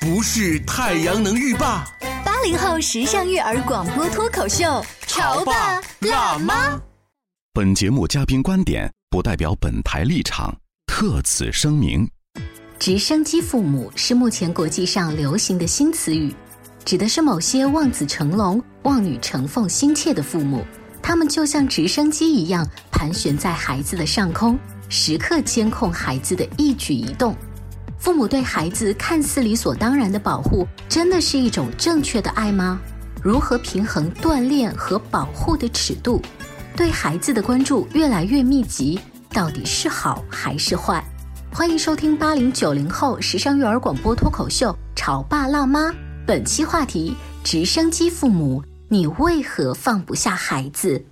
不是太阳能浴霸。八零后时尚育儿广播脱口秀，潮爸辣妈。本节目嘉宾观点不代表本台立场，特此声明。直升机父母是目前国际上流行的新词语，指的是某些望子成龙、望女成凤心切的父母，他们就像直升机一样盘旋在孩子的上空，时刻监控孩子的一举一动。父母对孩子看似理所当然的保护，真的是一种正确的爱吗？如何平衡锻炼和保护的尺度？对孩子的关注越来越密集，到底是好还是坏？欢迎收听八零九零后时尚育儿广播脱口秀《潮爸辣妈》，本期话题：直升机父母，你为何放不下孩子？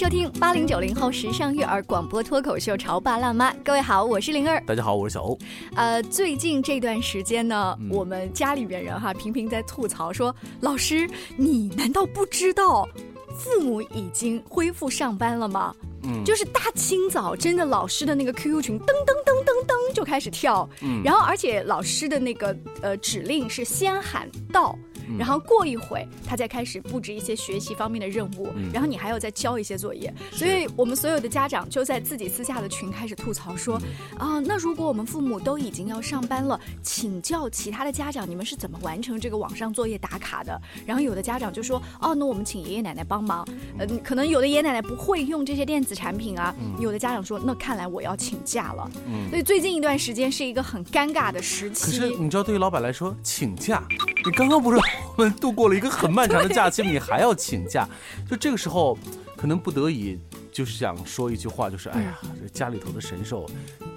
收听八零九零后时尚育儿广播脱口秀《潮爸辣妈》，各位好，我是灵儿，大家好，我是小欧。呃，最近这段时间呢，我们家里边人哈频频在吐槽说，老师，你难道不知道父母已经恢复上班了吗？嗯，就是大清早，真的老师的那个 QQ 群噔噔噔噔噔就开始跳，嗯，然后而且老师的那个呃指令是先喊到。然后过一会，他再开始布置一些学习方面的任务，然后你还要再交一些作业，所以我们所有的家长就在自己私下的群开始吐槽说，啊，那如果我们父母都已经要上班了，请教其他的家长，你们是怎么完成这个网上作业打卡的？然后有的家长就说，哦，那我们请爷爷奶奶帮忙，嗯，可能有的爷爷奶奶不会用这些电子产品啊，有的家长说，那看来我要请假了，所以最近一段时间是一个很尴尬的时期。可是你知道，对于老板来说，请假，你刚刚不是？我们度过了一个很漫长的假期，你还要请假，就这个时候，可能不得已。就是想说一句话，就是哎呀，这家里头的神兽，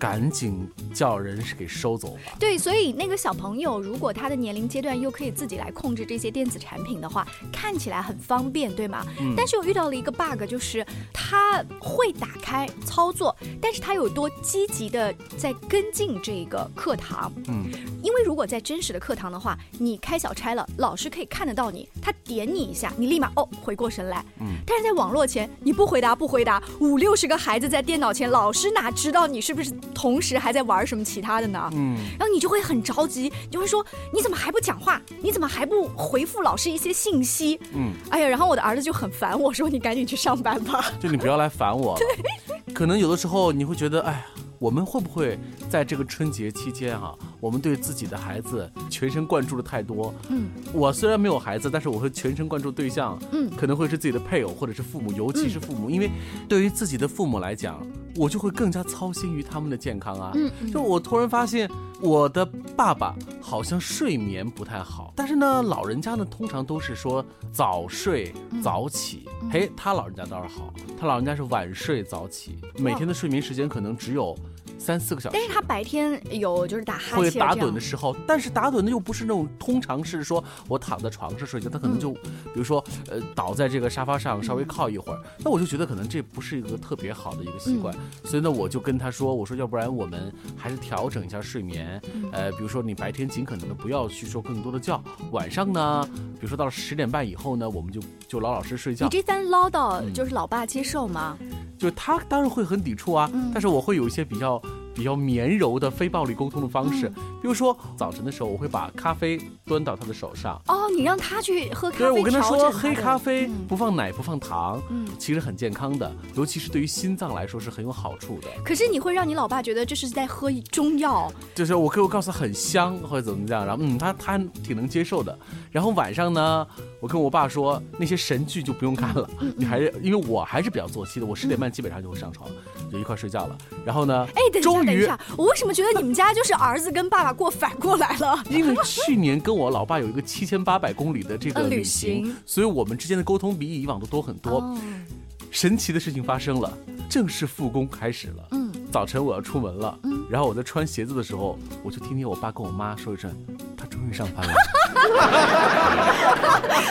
赶紧叫人是给收走吧。对，所以那个小朋友，如果他的年龄阶段又可以自己来控制这些电子产品的话，看起来很方便，对吗？嗯。但是我遇到了一个 bug，就是他会打开操作，但是他有多积极的在跟进这个课堂？嗯。因为如果在真实的课堂的话，你开小差了，老师可以看得到你，他点你一下，你立马哦回过神来。嗯。但是在网络前，你不回答不回。答五六十个孩子在电脑前，老师哪知道你是不是同时还在玩什么其他的呢？嗯，然后你就会很着急，就会说你怎么还不讲话？你怎么还不回复老师一些信息？嗯，哎呀，然后我的儿子就很烦我说你赶紧去上班吧，就你不要来烦我。对，可能有的时候你会觉得，哎呀。我们会不会在这个春节期间啊，我们对自己的孩子全神贯注的太多？嗯，我虽然没有孩子，但是我会全神贯注对象，嗯，可能会是自己的配偶或者是父母，尤其是父母，因为对于自己的父母来讲，我就会更加操心于他们的健康啊。嗯，就我突然发现我的爸爸好像睡眠不太好，但是呢，老人家呢通常都是说早睡早起，嘿，他老人家倒是好，他老人家是晚睡早起，每天的睡眠时间可能只有。三四个小时，但是他白天有就是打哈欠、会打盹的时候，但是打盹的又不是那种通常是说我躺在床上睡觉，他可能就比如说呃倒在这个沙发上稍微靠一会儿，那我就觉得可能这不是一个特别好的一个习惯，所以呢我就跟他说，我说要不然我们还是调整一下睡眠，呃比如说你白天尽可能的不要去说更多的觉，晚上呢比如说到了十点半以后呢，我们就就老老实睡觉。你这番唠叨就是老爸接受吗？就他当然会很抵触啊，但是我会有一些比较。比较绵柔的非暴力沟通的方式。比如说早晨的时候，我会把咖啡端到他的手上。哦，你让他去喝咖啡，对，我跟他说，黑咖啡嗯不放奶不放糖，嗯其实很健康的，尤其是对于心脏来说是很有好处的。可是你会让你老爸觉得这是在喝中药，就是我可以告诉他很香或者怎么样，然后嗯，他他挺能接受的。然后晚上呢，我跟我爸说那些神剧就不用看了，嗯你还是因为我还是比较作息的，我十点半基本上就会上床，就一块睡觉了。然后呢，哎，等等一下，我为什么觉得你们家就是儿子跟爸爸过反过来了？因为去年跟我老爸有一个七千八百公里的这个呃旅旅行，所以我们之间的沟通比以往都多很多。哦神奇的事情发生了，正式复工开始了。嗯早晨我要出门了，然后我在穿鞋子的时候，我就听见我爸跟我妈说一声：“他终于上班了。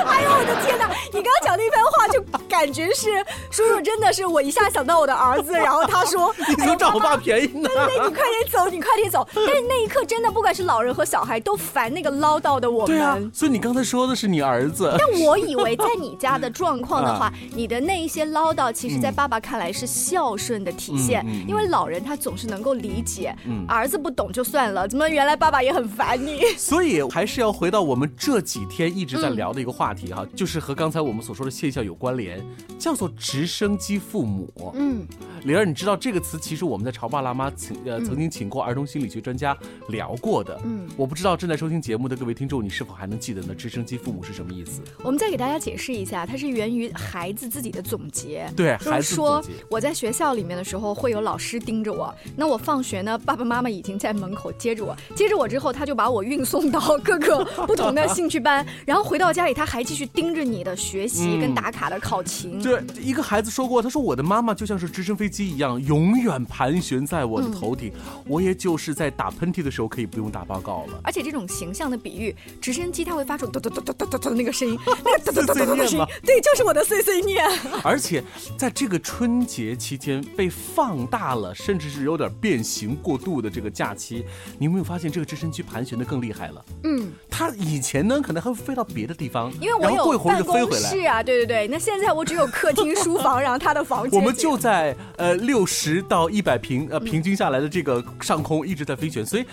哎呦我的天哪！你刚刚讲那番话，就感觉是叔叔真的是我一下想到我的儿子，然后他说：“ 你怎么占我爸便宜呢？对对，你快点走，你快点走。”但是那一刻真的，不管是老人和小孩，都烦那个唠叨的我们对啊。，所以你刚才说的是你儿子。但我以为在你家的状况的话，啊你的那一些唠叨，其实在爸爸看来是孝顺的体现，因为老人他总是能够理解，嗯儿子不懂就算了，怎么原来爸爸也很烦你？所以还是要回到我们这几天一直在聊的一个话题哈，就是和刚才我们所说的现象有关联，叫做直升机父母。嗯，灵儿，你知道这个词其实我们在潮爸辣妈请呃曾经请过儿童心理学专家聊过的。嗯我不知道正在收听节目的各位听众，你是否还能记得呢？直升机父母是什么意思？我们再给大家解释一下，它是源于孩子自己的总结。对，孩子说我在学校里面的时候，会有老师盯着我。那我放学呢，爸爸妈妈已经在门口接着我，接着我之后，他就把我运送到各个 不同的兴趣班，然后回到家里，他还继续盯着你的学习嗯跟打卡的考勤。对，一个孩子说过，他说我的妈妈就像是直升飞机一样，永远盘旋在我的头顶，我也就是在打喷嚏的时候可以不用打报告了。而且这种形象的比喻，直升机它会发出嘟嘟嘟嘟嘟嘟嘟的那个声音，那个嘟嘟嘟嘟嘟的声音，对，就是我的碎碎念。而且在这个春节期间被放大了，甚至是有点变形过度的这个假期，你有没有发现这个直升机盘旋的更厉害了？嗯，它以前呢可能还会飞到别的地方，因为我然后过一会儿有办公就飞回来。室啊，对对对。那现在我只有客厅、书房，然后他的房间。我们就在呃六十到一百平呃平均下来的这个上空一直在飞旋，所以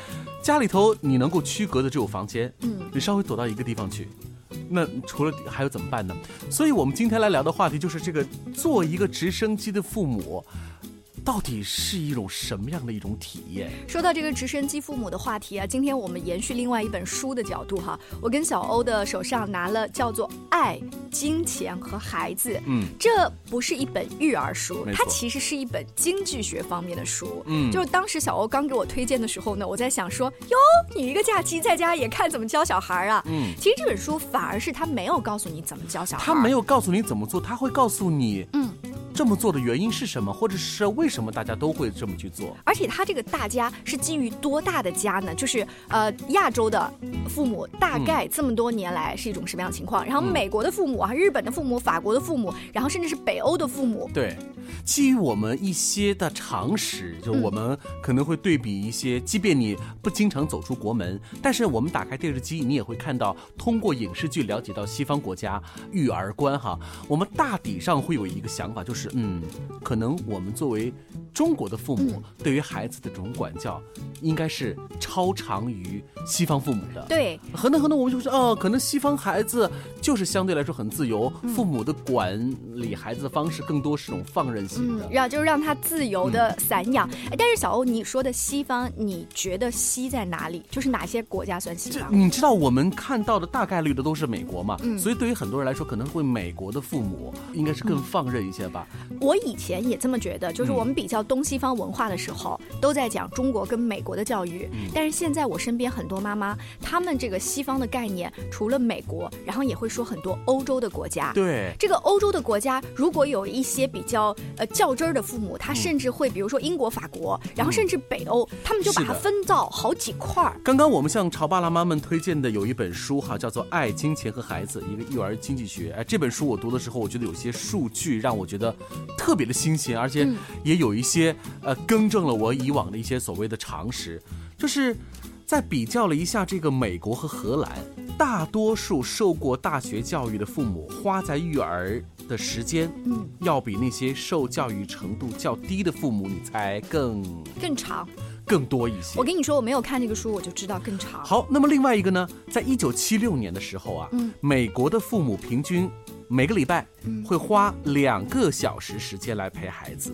家里头你能够区隔的只有房间，嗯你稍微躲到一个地方去。那除了还有怎么办呢？所以我们今天来聊的话题就是这个做一个直升机的父母，到底是一种什么样的一种体验？说到这个直升机父母的话题啊，今天我们延续另外一本书的角度哈，我跟小欧的手上拿了叫做《爱、金钱和孩子》，嗯，这不是一本育儿书它其实是一本经济学方面的书。嗯就是当时小欧刚给我推荐的时候呢，我在想说，哟，你一个假期在家也看怎么教小孩啊？嗯其实这本书反而是他没有告诉你怎么教小孩，他没有告诉你怎么做，他会告诉你，嗯。这么做的原因是什么，或者是为什么大家都会这么去做？而且他这个大家是基于多大的家呢？就是呃，亚洲的父母大概这么多年来是一种什么样的情况？然后美国的父母啊，日本的父母、法国的父母，然后甚至是北欧的父母，对，基于我们一些的常识，就我们可能会对比一些，即便你不经常走出国门，但是我们打开电视机，你也会看到，通过影视剧了解到西方国家育儿观哈。我们大体上会有一个想法，就是嗯，可能我们作为中国的父母，对于孩子的这种管教，应该是超长于西方父母的。对，很多很多我们就说哦，可能西方孩子就是相对来说很自由，父母的管理孩子的方式更多是种放任型的。嗯，让就是让他自由的散养。哎但是小欧，你说的西方，你觉得西在哪里？就是哪些国家算西方？你知道我们看到的大概率的都是美国嘛，嗯所以对于很多人来说，可能会美国的父母应该是更放任一些吧。我以前也这么觉得，就是我们比较东西方文化的时候，都在讲中国跟美国的教育。但是现在我身边很多妈妈，她们这个西方的概念，除了美国，然后也会说很多欧洲的国家。对，这个欧洲的国家，如果有一些比较呃较真儿的父母，他甚至会，比如说英国、法国，然后甚至北欧，他们就把它分到好几块儿。刚刚我们向潮爸辣妈们推荐的有一本书哈，叫做《爱、金钱和孩子》，一个育儿经济学。哎，这本书我读的时候，我觉得有些数据让我觉得特别的新鲜，而且也有一些呃更正了我以往的一些所谓的常识，就是在比较了一下这个美国和荷兰，大多数受过大学教育的父母花在育儿的时间，嗯，要比那些受教育程度较低的父母，你猜更更长，更多一些。我跟你说，我没有看那个书，我就知道更长。好，那么另外一个呢，在一九七六年的时候啊，嗯，美国的父母平均每个礼拜会花两个小时时间来陪孩子。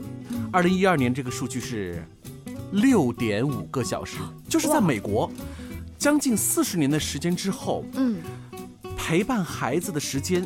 二零一二年这个数据是六点五个小时，就是在美国，将近四十年的时间之后，嗯，陪伴孩子的时间。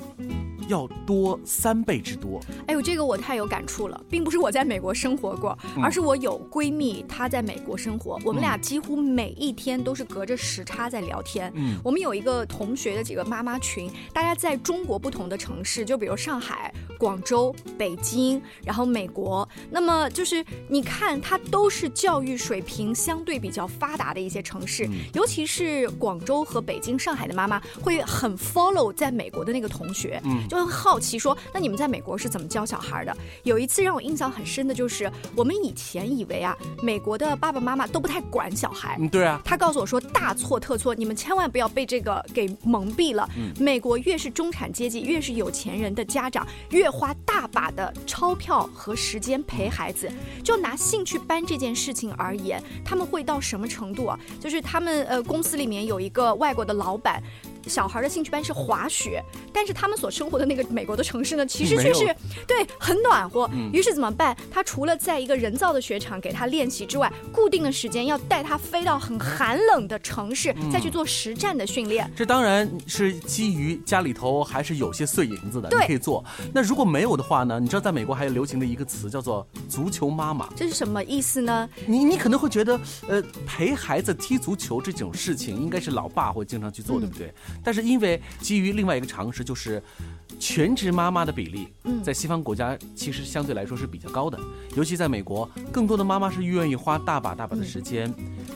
要多三倍之多。哎呦，这个我太有感触了，并不是我在美国生活过，而是我有闺蜜，她在美国生活，我们俩几乎每一天都是隔着时差在聊天。嗯，我们有一个同学的几个妈妈群，大家在中国不同的城市，就比如上海、广州、北京，然后美国。那么就是你看，它都是教育水平相对比较发达的一些城市，尤其是广州和北京、上海的妈妈会很 follow 在美国的那个同学，嗯，就。好奇说，那你们在美国是怎么教小孩的？有一次让我印象很深的就是，我们以前以为啊，美国的爸爸妈妈都不太管小孩。嗯，对啊。他告诉我说，大错特错，你们千万不要被这个给蒙蔽了。嗯。美国越是中产阶级，越是有钱人的家长，越花大把的钞票和时间陪孩子。就拿兴趣班这件事情而言，他们会到什么程度啊？就是他们呃公司里面有一个外国的老板。小孩的兴趣班是滑雪，但是他们所生活的那个美国的城市呢，其实却是对很暖和。于是怎么办？他除了在一个人造的雪场给他练习之外，固定的时间要带他飞到很寒冷的城市，再去做实战的训练。这当然是基于家里头还是有些碎银子的，你可以做。那如果没有的话呢？你知道在美国还有流行的一个词叫做“足球妈妈”，这是什么意思呢？你你可能会觉得，呃，陪孩子踢足球这种事情应该是老爸会经常去做，对不对？但是因为基于另外一个常识，就是全职妈妈的比例，在西方国家其实相对来说是比较高的，尤其在美国，更多的妈妈是愿意花大把大把的时间，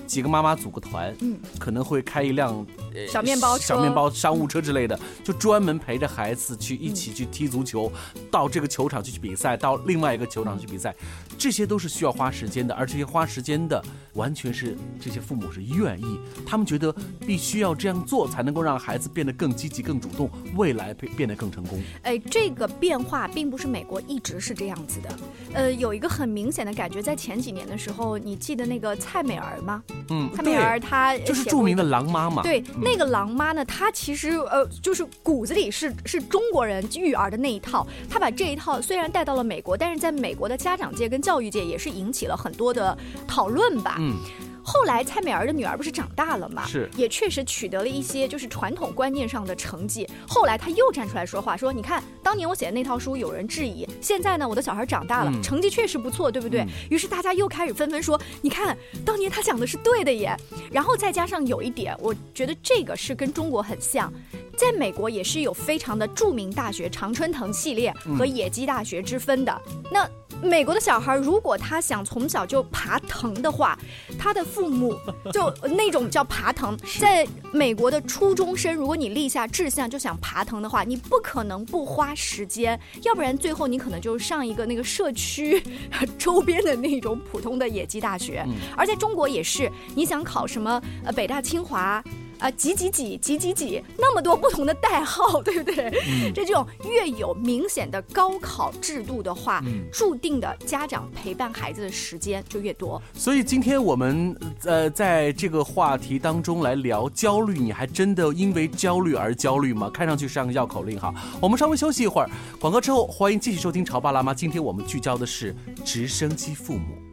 几个妈妈组个团，可能会开一辆小面包小面包商务车之类的，就专门陪着孩子去一起去踢足球，到这个球场去去比赛，到另外一个球场去比赛，这些都是需要花时间的，而这些花时间的完全是这些父母是愿意，他们觉得必须要这样做才能够让孩子变。得更积极、更主动，未来变变得更成功。哎，这个变化并不是美国一直是这样子的。呃，有一个很明显的感觉，在前几年的时候，你记得那个蔡美儿吗？嗯，蔡美儿她就是著名的狼妈妈。对，那个狼妈呢，她其实呃，就是骨子里是是中国人育儿的那一套。她把这一套虽然带到了美国，但是在美国的家长界跟教育界也是引起了很多的讨论吧。嗯。后来蔡美儿的女儿不是长大了嘛？是，也确实取得了一些就是传统观念上的成绩。后来她又站出来说话，说你看当年我写的那套书有人质疑，现在呢我的小孩长大了，成绩确实不错，对不对？于是大家又开始纷纷说，你看当年他讲的是对的耶。然后再加上有一点，我觉得这个是跟中国很像，在美国也是有非常的著名大学常春藤系列和野鸡大学之分的。那。美国的小孩，如果他想从小就爬藤的话，他的父母 就那种叫爬藤。在美国的初中生，如果你立下志向就想爬藤的话，你不可能不花时间，要不然最后你可能就上一个那个社区 周边的那种普通的野鸡大学。而在中国也是，你想考什么呃北大清华。啊，几几几几几几，那么多不同的代号，对不对？这这种越有明显的高考制度的话，注定的家长陪伴孩子的时间就越多。所以今天我们呃在这个话题当中来聊焦虑，你还真的因为焦虑而焦虑吗？看上去像个绕口令哈。我们稍微休息一会儿，广告之后欢迎继续收听《潮爸辣妈》。今天我们聚焦的是直升机父母。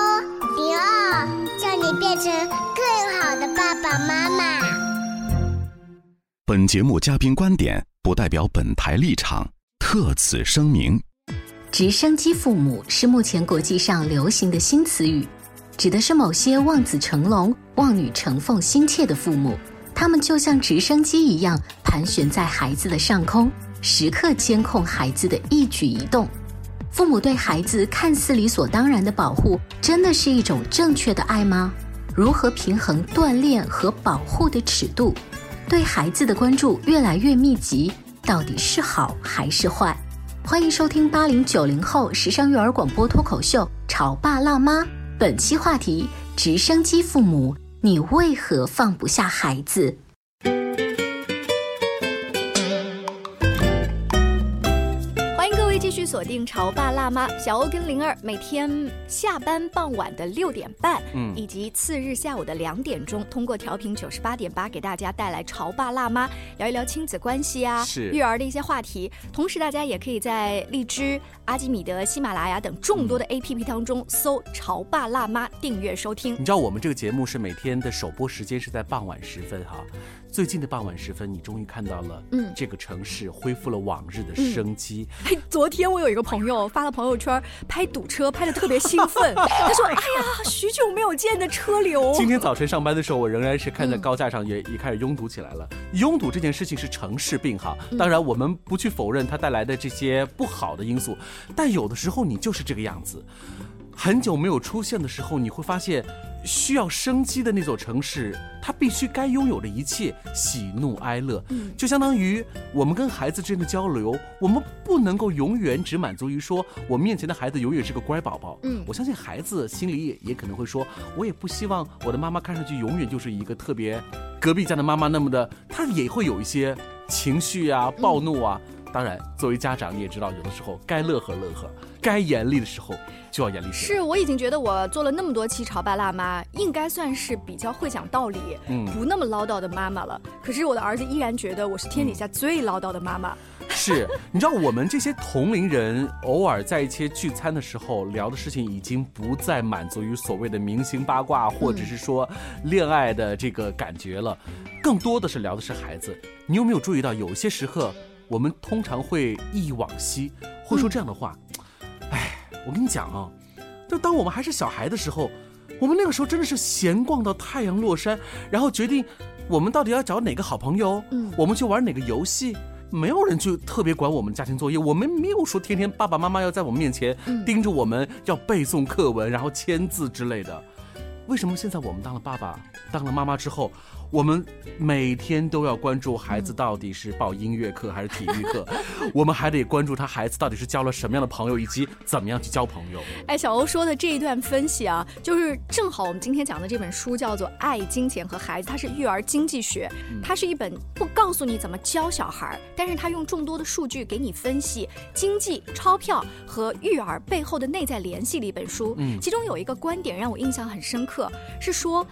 变成。更好的爸爸妈妈。本节目嘉宾观点不代表本台立场，特此声明。直升机父母是目前国际上流行的新词语，指的是某些望子成龙、望女成凤心切的父母，他们就像直升机一样盘旋在孩子的上空，时刻监控孩子的一举一动。父母对孩子看似理所当然的保护，真的是一种正确的爱吗？如何平衡锻炼和保护的尺度？对孩子的关注越来越密集，到底是好还是坏？欢迎收听八零九零后时尚育儿广播脱口秀《潮爸辣妈》，本期话题：直升机父母，你为何放不下孩子？锁定潮爸辣妈小欧跟灵儿，每天下班傍晚的六点半，嗯，以及次日下午的两点钟，通过调频九十八点八给大家带来潮爸辣妈聊一聊亲子关系啊，是育儿的一些话题。同时，大家也可以在荔枝、阿基米德、喜马拉雅等众多的 APP 当中搜“潮爸辣妈”订阅收听。你知道我们这个节目是每天的首播时间是在傍晚时分哈。最近的傍晚时分，你终于看到了，嗯，这个城市恢复了往日的生机。哎，昨天我有一个朋友发了朋友圈，拍堵车拍的特别兴奋。他说：“哎呀，许久没有见的车流。”今天早晨上班的时候，我仍然是看在高架上也也开始拥堵起来了。拥堵这件事情是城市病哈，当然我们不去否认它带来的这些不好的因素，但有的时候你就是这个样子。很久没有出现的时候，你会发现。需要生机的那座城市，它必须该拥有的一切喜怒哀乐，嗯就相当于我们跟孩子之间的交流，我们不能够永远只满足于说我面前的孩子永远是个乖宝宝。嗯，我相信孩子心里也也可能会说，我也不希望我的妈妈看上去永远就是一个特别隔壁家的妈妈那么的，她也会有一些情绪啊、暴怒啊。当然，作为家长你也知道，有的时候该乐呵乐呵，该严厉的时候。就要严厉是我已经觉得我做了那么多期潮爸辣妈，应该算是比较会讲道理，嗯，不那么唠叨的妈妈了。可是我的儿子依然觉得我是天底下最唠叨的妈妈。是，你知道我们这些同龄人偶尔在一些聚餐的时候聊的事情，已经不再满足于所谓的明星八卦，或者是说恋爱的这个感觉了，更多的是聊的是孩子。你有没有注意到，有些时刻我们通常会忆往昔，会说这样的话。哎我跟你讲啊，就当我们还是小孩的时候，我们那个时候真的是闲逛到太阳落山，然后决定我们到底要找哪个好朋友，嗯，我们去玩哪个游戏，没有人去特别管我们家庭作业，我们没有说天天爸爸妈妈要在我们面前盯着我们要背诵课文，然后签字之类的。为什么现在我们当了爸爸、当了妈妈之后？我们每天都要关注孩子到底是报音乐课还是体育课，我们还得关注他孩子到底是交了什么样的朋友，以及怎么样去交朋友。哎，小欧说的这一段分析啊，就是正好我们今天讲的这本书叫做《爱、金钱和孩子》，它是育儿经济学，它是一本不告诉你怎么教小孩，但是它用众多的数据给你分析经济、钞票和育儿背后的内在联系的一本书。嗯，其中有一个观点让我印象很深刻，是说。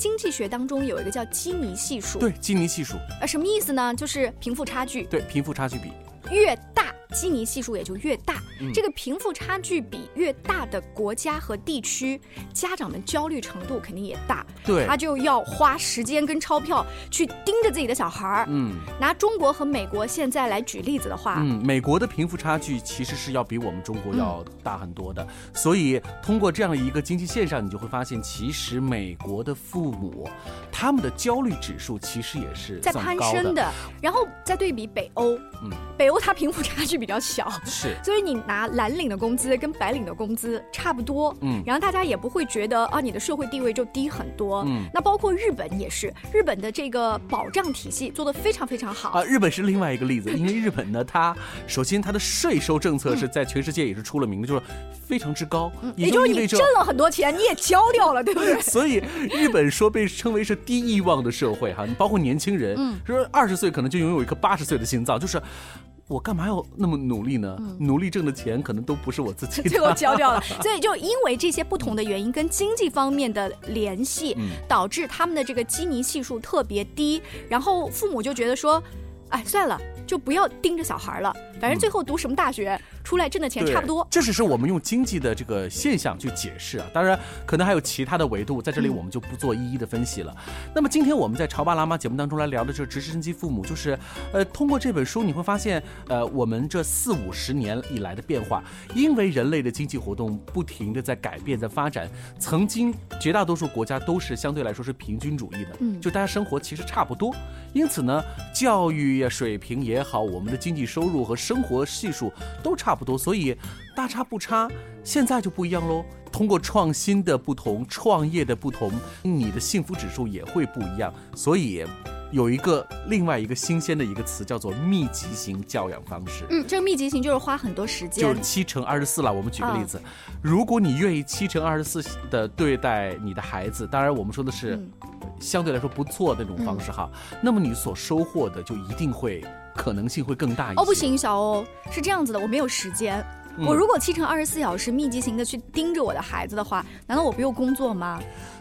经济学当中有一个叫基尼系数，对，基尼系数，呃，什么意思呢？就是贫富差距，对，贫富差距比越大。基尼系数也就越大，这个贫富差距比越大的国家和地区，家长们焦虑程度肯定也大。对，他就要花时间跟钞票去盯着自己的小孩儿。嗯，拿中国和美国现在来举例子的话，嗯，美国的贫富差距其实是要比我们中国要大很多的。所以通过这样的一个经济线上，你就会发现，其实美国的父母他们的焦虑指数其实也是在攀升的。然后再对比北欧，嗯，北欧它贫富差距。比较小，是，所以你拿蓝领的工资跟白领的工资差不多，嗯，然后大家也不会觉得啊，你的社会地位就低很多，嗯，那包括日本也是，日本的这个保障体系做得非常非常好啊。日本是另外一个例子，因为日本呢，它首先它的税收政策是在全世界也是出了名的，就是非常之高，也就是你挣了很多钱，你也交掉了，对不对？所以日本说被称为是低欲望的社会哈，你包括年轻人，嗯，说二十岁可能就拥有一颗八十岁的心脏，就是。我干嘛要那么努力呢？努力挣的钱可能都不是我自己，最后交掉了。所以就因为这些不同的原因跟经济方面的联系，导致他们的这个基尼系数特别低。然后父母就觉得说，哎，算了，就不要盯着小孩了，反正最后读什么大学出来挣的钱差不多。这只是我们用经济的这个现象去解释啊，当然可能还有其他的维度，在这里我们就不做一一的分析了。那么今天我们在潮爸辣妈节目当中来聊的这直升机父母，就是呃，通过这本书你会发现，呃，我们这四五十年以来的变化，因为人类的经济活动不停的在改变，在发展。曾经绝大多数国家都是相对来说是平均主义的，嗯，就大家生活其实差不多，因此呢，教育呀水平也好，我们的经济收入和生活系数都差不多，所以大差不差。现在就不一样喽，通过创新的不同、创业的不同，你的幸福指数也会不一样。所以有一个另外一个新鲜的一个词叫做密集型教养方式。嗯，这个密集型就是花很多时间，就是七乘二十四了。我们举个例子，如果你愿意七乘二十四的对待你的孩子，当然我们说的是相对来说不错的那种方式哈，那么你所收获的就一定会可能性会更大一些。哦，不行，小欧是这样子的，我没有时间。我如果七乘二十四小时密集型的去盯着我的孩子的话，难道我不用工作吗？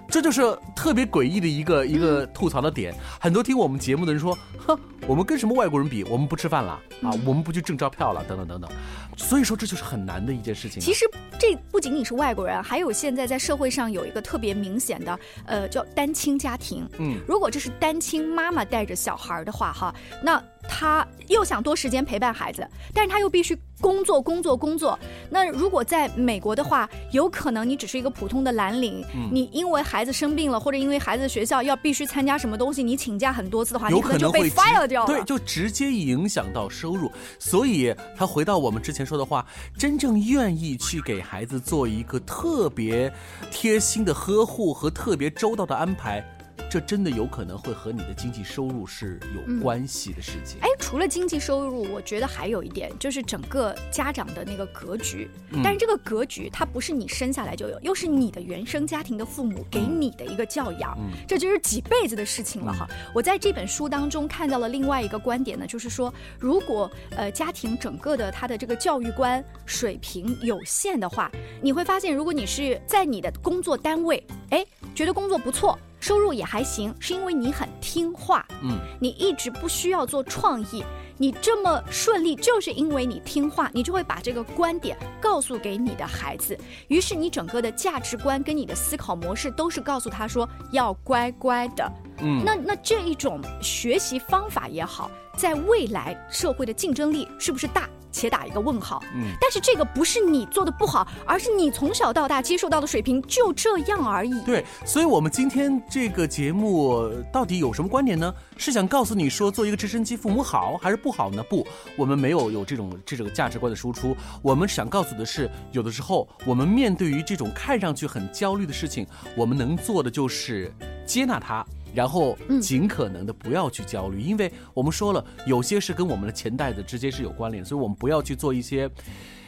这就是特别诡异的一个一个吐槽的点。很多听我们节目的人说：“哼，我们跟什么外国人比？我们不吃饭了啊，我们不去挣钞票了，等等等等。”所以说这就是很难的一件事情。其实这不仅仅是外国人，还有现在在社会上有一个特别明显的，呃，叫单亲家庭。嗯，如果这是单亲妈妈带着小孩的话，哈，那。他又想多时间陪伴孩子，但是他又必须工作工作工作。那如果在美国的话，有可能你只是一个普通的蓝领，你因为孩子生病了，或者因为孩子学校要必须参加什么东西，你请假很多次的话，你可能就被 fire 掉了。对，就直接影响到收入。所以他回到我们之前说的话，真正愿意去给孩子做一个特别贴心的呵护和特别周到的安排。这真的有可能会和你的经济收入是有关系的事情。哎，除了经济收入，我觉得还有一点就是整个家长的那个格局。但是这个格局它不是你生下来就有，又是你的原生家庭的父母给你的一个教养，这就是几辈子的事情了哈。我在这本书当中看到了另外一个观点呢，就是说，如果呃家庭整个的他的这个教育观水平有限的话，你会发现，如果你是在你的工作单位，哎，觉得工作不错。收入也还行，是因为你很听话，嗯，你一直不需要做创意，你这么顺利，就是因为你听话，你就会把这个观点告诉给你的孩子，于是你整个的价值观跟你的思考模式都是告诉他说要乖乖的，嗯，那那这一种学习方法也好，在未来社会的竞争力是不是大？且打一个问号。嗯，但是这个不是你做的不好，而是你从小到大接受到的水平就这样而已。对，所以我们今天这个节目到底有什么观点呢？是想告诉你说做一个直升机父母好还是不好呢？不，我们没有有这种这种价值观的输出。我们想告诉的是，有的时候我们面对于这种看上去很焦虑的事情，我们能做的就是接纳它。然后尽可能的不要去焦虑，因为我们说了，有些是跟我们的钱袋子直接是有关联，所以我们不要去做一些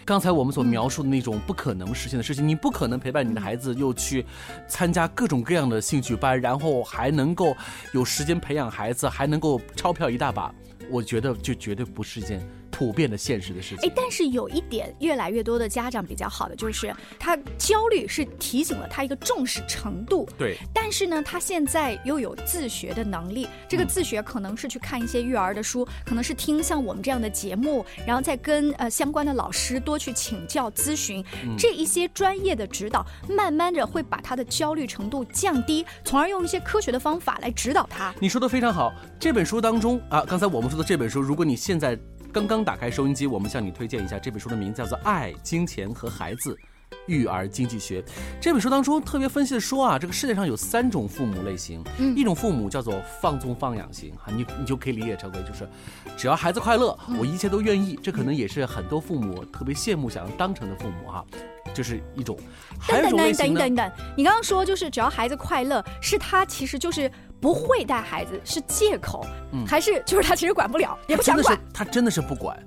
刚才我们所描述的那种不可能实现的事情。你不可能陪伴你的孩子，又去参加各种各样的兴趣班，然后还能够有时间培养孩子，还能够钞票一大把。我觉得就绝对不是一件。普遍的现实的事情，哎，但是有一点越来越多的家长比较好的就是，他焦虑是提醒了他一个重视程度，对。但是呢，他现在又有自学的能力，这个自学可能是去看一些育儿的书，可能是听像我们这样的节目，然后再跟呃相关的老师多去请教咨询，这一些专业的指导，慢慢的会把他的焦虑程度降低，从而用一些科学的方法来指导他。你说的非常好，这本书当中啊，刚才我们说的这本书，如果你现在。刚刚打开收音机，我们向你推荐一下这本书的名字叫做《爱、金钱和孩子：育儿经济学》。这本书当中特别分析的说啊，这个世界上有三种父母类型，一种父母叫做放纵放养型，哈，你你就可以理解成为就是只要孩子快乐，我一切都愿意。这可能也是很多父母特别羡慕想要当成的父母哈，就是一种。等等等等等等，你刚刚说就是只要孩子快乐，是他其实就是。不会带孩子是借口，还是就是他其实管不了，也不想管。他真的是不管。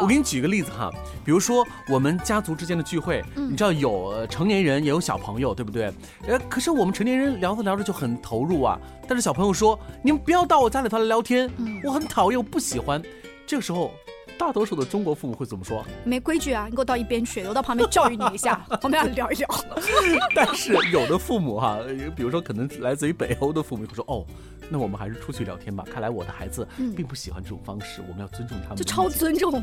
我给你举个例子哈，比如说我们家族之间的聚会，你知道有成年人也有小朋友，对不对？呃，可是我们成年人聊着聊着就很投入啊，但是小朋友说：“你们不要到我家里头来聊天，我很讨厌，我不喜欢。”这个时候，大多数的中国父母会怎么说？没规矩啊！你给我到一边去，我到旁边教育你一下，我们俩聊一聊。但是有的父母哈，比如说可能来自于北欧的父母会说：“哦，那我们还是出去聊天吧。看来我的孩子并不喜欢这种方式，我们要尊重他们。”就超尊重。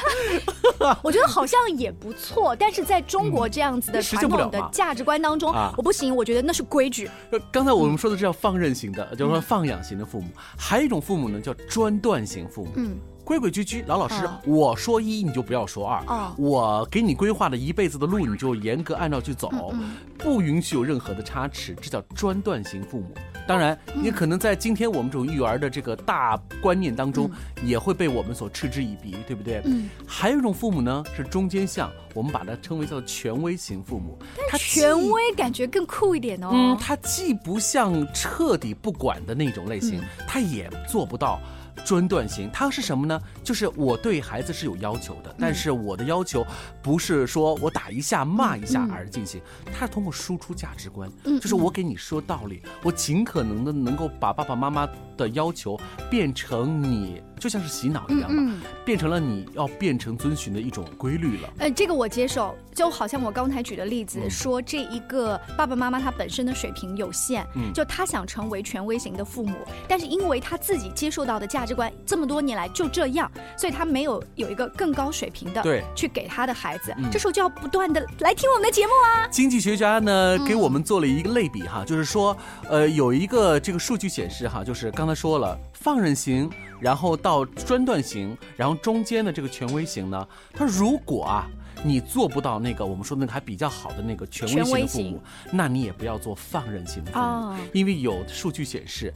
我觉得好像也不错，但是在中国这样子的传统的价值观当中，我不行。我觉得那是规矩。刚才我们说的是叫放任型的，就是说放养型的父母，还有一种父母呢叫专断型父母。嗯。规规矩矩，老老实实。我说一，你就不要说二。我给你规划的一辈子的路，你就严格按照去走，不允许有任何的差池。这叫专断型父母。当然，也可能在今天我们这种育儿的这个大观念当中，也会被我们所嗤之以鼻，对不对？嗯。还有一种父母呢，是中间向，我们把它称为叫权威型父母。他权威感觉更酷一点哦。嗯，他既不像彻底不管的那种类型，他也做不到。专断型，它是什么呢？就是我对孩子是有要求的，但是我的要求不是说我打一下骂一下而进行，它是通过输出价值观，就是我给你说道理，我尽可能的能够把爸爸妈妈的要求变成你。就像是洗脑一样嘛，变成了你要变成遵循的一种规律了。呃，这个我接受，就好像我刚才举的例子，说这一个爸爸妈妈他本身的水平有限，就他想成为权威型的父母，但是因为他自己接受到的价值观这么多年来就这样，所以他没有有一个更高水平的对去给他的孩子。这时候就要不断的来听我们的节目啊。经济学家呢给我们做了一个类比哈，就是说，呃，有一个这个数据显示哈，就是刚才说了放任型。然后到专断型，然后中间的这个权威型呢，他如果啊你做不到那个我们说那个还比较好的那个权威型的父母，那你也不要做放任型的父母，因为有数据显示，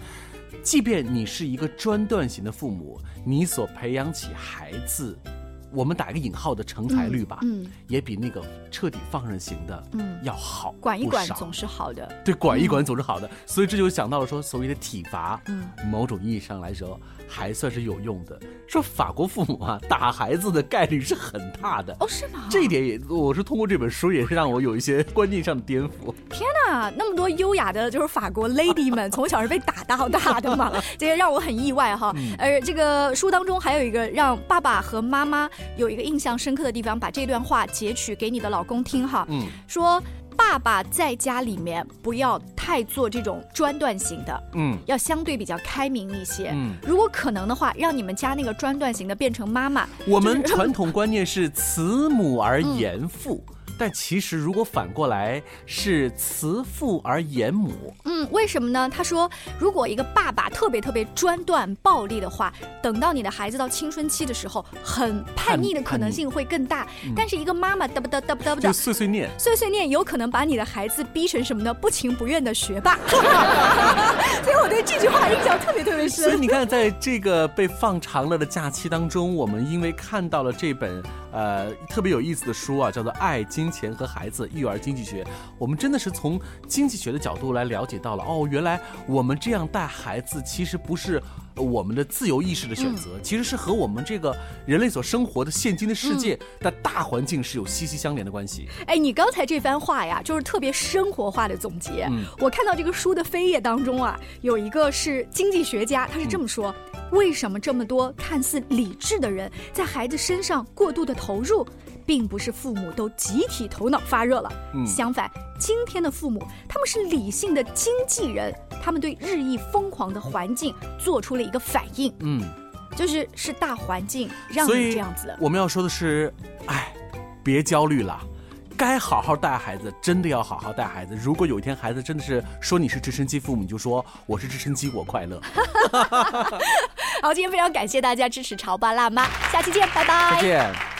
即便你是一个专断型的父母，你所培养起孩子。我们打一个引号的成才率吧，嗯，也比那个彻底放任型的，嗯，要好。管一管总是好的，对，管一管总是好的。所以这就想到了说，所谓的体罚，嗯，某种意义上来说还算是有用的。说法国父母啊，打孩子的概率是很大的。哦，是吗？这一点也，我是通过这本书也是让我有一些观念上的颠覆。天哪，那么多优雅的，就是法国 lady 们，从小是被打到大的嘛，这个让我很意外哈。而这个书当中还有一个让爸爸和妈妈。有一个印象深刻的地方，把这段话截取给你的老公听哈。嗯，说爸爸在家里面不要太做这种专断型的，嗯，要相对比较开明一些。嗯，如果可能的话，让你们家那个专断型的变成妈妈。我们传统观念是慈母而严父。但其实，如果反过来是慈父而严母，嗯，为什么呢？他说，如果一个爸爸特别特别专断暴力的话，等到你的孩子到青春期的时候，很叛逆的可能性会更大。但是一个妈妈嘚不嘚嘚不嘚不嘚，碎碎念，碎碎念有可能把你的孩子逼成什么呢？不情不愿的学霸。所以我对这句话印象特别特别深。所以你看，在这个被放长了的假期当中，我们因为看到了这本。呃，特别有意思的书啊，叫做《爱金钱和孩子育儿经济学》。我们真的是从经济学的角度来了解到了，哦，原来我们这样带孩子，其实不是我们的自由意识的选择，其实是和我们这个人类所生活的现今的世界的大环境是有息息相连的关系。哎，你刚才这番话呀，就是特别生活化的总结。我看到这个书的扉页当中啊，有一个是经济学家，他是这么说。为什么这么多看似理智的人在孩子身上过度的投入，并不是父母都集体头脑发热了。相反，今天的父母他们是理性的经纪人，他们对日益疯狂的环境做出了一个反应。嗯，就是是大环境让你这样子的。我们要说的是，哎，别焦虑了。该好好带孩子，真的要好好带孩子。如果有一天孩子真的是说你是直升机父母，你就说我是直升机，我快乐。好，今天非常感谢大家支持潮爸辣妈，下期见，拜拜。再见。